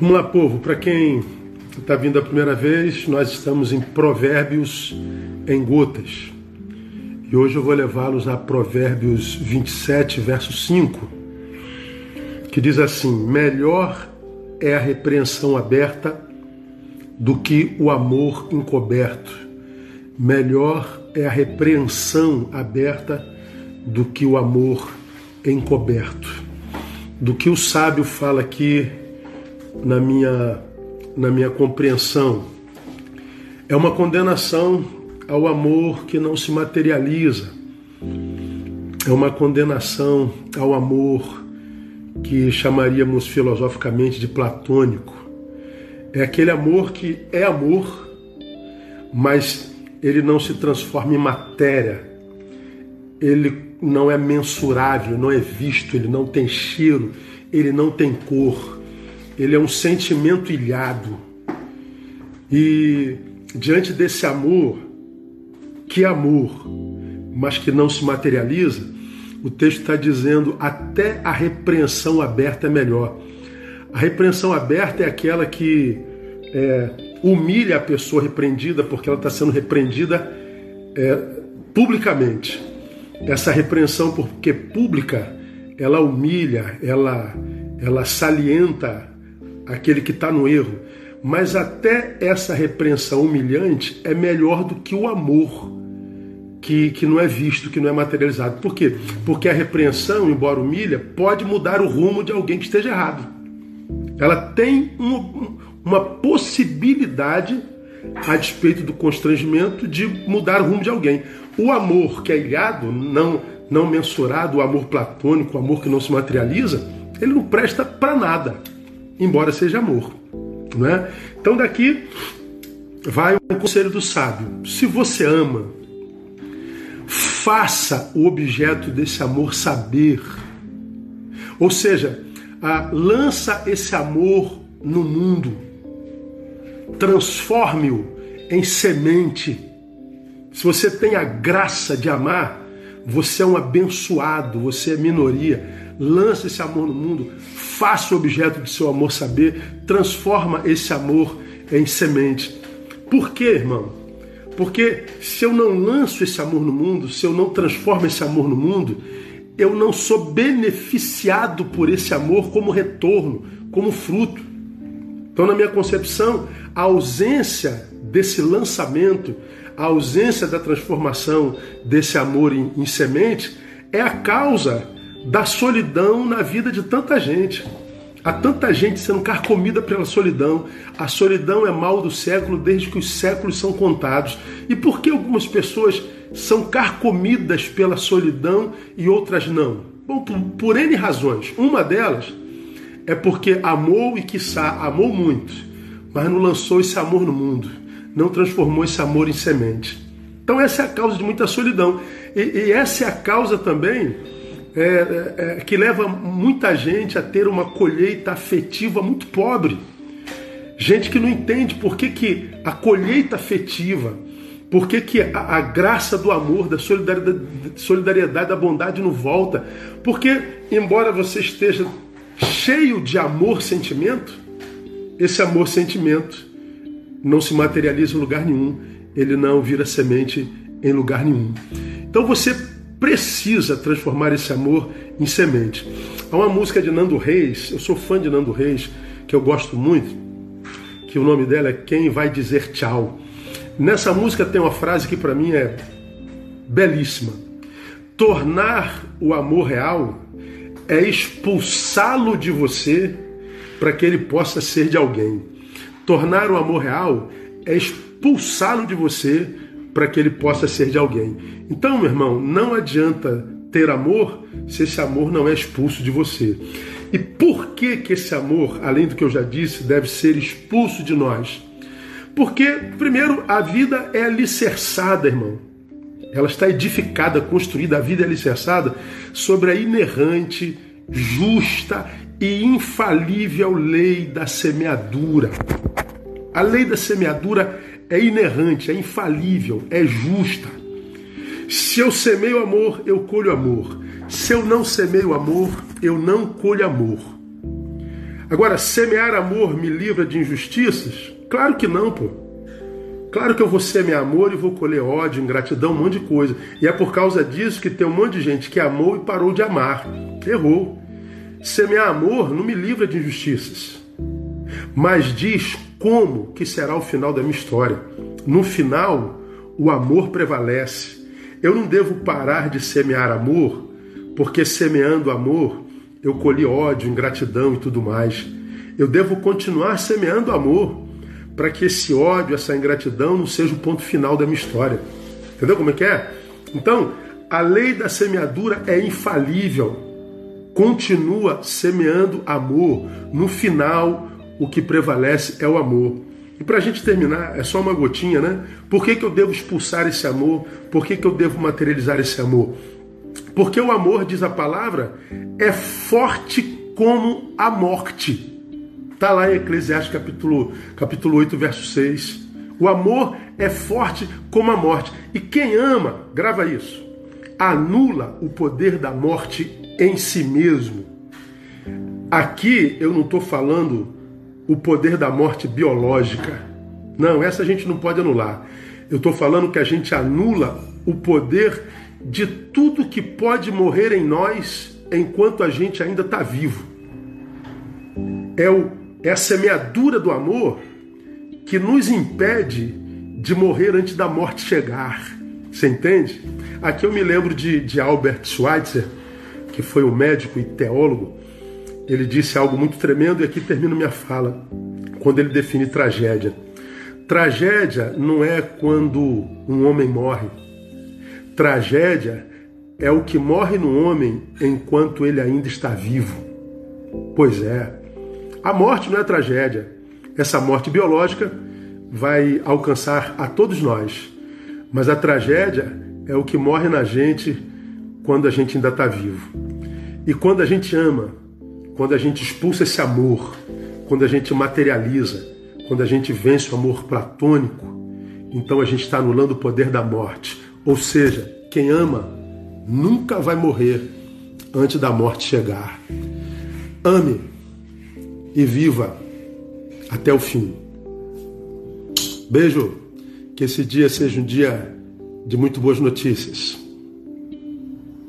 Vamos lá, povo. Para quem está vindo a primeira vez, nós estamos em Provérbios em Gotas. E hoje eu vou levá-los a Provérbios 27, verso 5, que diz assim: Melhor é a repreensão aberta do que o amor encoberto. Melhor é a repreensão aberta do que o amor encoberto. Do que o sábio fala aqui na minha, na minha compreensão. É uma condenação ao amor que não se materializa. É uma condenação ao amor que chamaríamos filosoficamente de platônico. É aquele amor que é amor, mas ele não se transforma em matéria. Ele não é mensurável, não é visto, ele não tem cheiro, ele não tem cor ele é um sentimento ilhado. E diante desse amor, que amor, mas que não se materializa, o texto está dizendo até a repreensão aberta é melhor. A repreensão aberta é aquela que é, humilha a pessoa repreendida porque ela está sendo repreendida é, publicamente. Essa repreensão, porque pública, ela humilha, ela, ela salienta aquele que está no erro. Mas até essa repreensão humilhante é melhor do que o amor que, que não é visto, que não é materializado. Por quê? Porque a repreensão, embora humilha, pode mudar o rumo de alguém que esteja errado. Ela tem um, uma possibilidade, a despeito do constrangimento, de mudar o rumo de alguém. O amor que é ilhado, não, não mensurado, o amor platônico, o amor que não se materializa, ele não presta para nada embora seja amor. Não é? Então daqui vai um conselho do sábio. Se você ama, faça o objeto desse amor saber. Ou seja, ah, lança esse amor no mundo, transforme-o em semente. Se você tem a graça de amar, você é um abençoado, você é minoria lança esse amor no mundo, faça o objeto de seu amor saber, transforma esse amor em semente. Por quê, irmão? Porque se eu não lanço esse amor no mundo, se eu não transformo esse amor no mundo, eu não sou beneficiado por esse amor como retorno, como fruto. Então, na minha concepção, a ausência desse lançamento, a ausência da transformação desse amor em, em semente, é a causa da solidão na vida de tanta gente. Há tanta gente sendo carcomida pela solidão. A solidão é mal do século desde que os séculos são contados. E por que algumas pessoas são carcomidas pela solidão e outras não? Bom, por, por N razões. Uma delas é porque amou e quiçá amou muito, mas não lançou esse amor no mundo, não transformou esse amor em semente. Então essa é a causa de muita solidão. E, e essa é a causa também é, é, que leva muita gente a ter uma colheita afetiva muito pobre. Gente que não entende por que, que a colheita afetiva, por que, que a, a graça do amor, da solidariedade, solidariedade, da bondade não volta. Porque, embora você esteja cheio de amor-sentimento, esse amor-sentimento não se materializa em lugar nenhum, ele não vira semente em lugar nenhum. Então você precisa transformar esse amor em semente. Há uma música de Nando Reis, eu sou fã de Nando Reis, que eu gosto muito, que o nome dela é Quem Vai Dizer Tchau. Nessa música tem uma frase que para mim é belíssima. Tornar o amor real é expulsá-lo de você para que ele possa ser de alguém. Tornar o amor real é expulsá-lo de você para que ele possa ser de alguém. Então, meu irmão, não adianta ter amor se esse amor não é expulso de você. E por que que esse amor, além do que eu já disse, deve ser expulso de nós? Porque, primeiro, a vida é alicerçada, irmão. Ela está edificada, construída, a vida é alicerçada sobre a inerrante, justa e infalível lei da semeadura. A lei da semeadura é inerrante, é infalível, é justa. Se eu semeio amor, eu colho amor. Se eu não semeio amor, eu não colho amor. Agora, semear amor me livra de injustiças? Claro que não, pô. Claro que eu vou semear amor e vou colher ódio, ingratidão, um monte de coisa. E é por causa disso que tem um monte de gente que amou e parou de amar. Errou. Semear amor não me livra de injustiças. Mas diz como que será o final da minha história. No final, o amor prevalece. Eu não devo parar de semear amor, porque semeando amor eu colhi ódio, ingratidão e tudo mais. Eu devo continuar semeando amor para que esse ódio, essa ingratidão não seja o ponto final da minha história. Entendeu como é que é? Então, a lei da semeadura é infalível. Continua semeando amor. No final, o que prevalece é o amor. E para a gente terminar, é só uma gotinha, né? Por que, que eu devo expulsar esse amor? Por que, que eu devo materializar esse amor? Porque o amor, diz a palavra, é forte como a morte. Está lá em Eclesiastes capítulo, capítulo 8, verso 6. O amor é forte como a morte. E quem ama, grava isso, anula o poder da morte em si mesmo. Aqui eu não estou falando o poder da morte biológica. Não, essa a gente não pode anular. Eu estou falando que a gente anula o poder de tudo que pode morrer em nós enquanto a gente ainda está vivo. É, o, é a semeadura do amor que nos impede de morrer antes da morte chegar. Você entende? Aqui eu me lembro de, de Albert Schweitzer, que foi um médico e teólogo, ele disse algo muito tremendo e aqui termino minha fala, quando ele define tragédia. Tragédia não é quando um homem morre. Tragédia é o que morre no homem enquanto ele ainda está vivo. Pois é. A morte não é tragédia. Essa morte biológica vai alcançar a todos nós. Mas a tragédia é o que morre na gente quando a gente ainda está vivo. E quando a gente ama, quando a gente expulsa esse amor, quando a gente materializa, quando a gente vence o amor platônico, então a gente está anulando o poder da morte. Ou seja, quem ama nunca vai morrer antes da morte chegar. Ame e viva até o fim. Beijo, que esse dia seja um dia de muito boas notícias.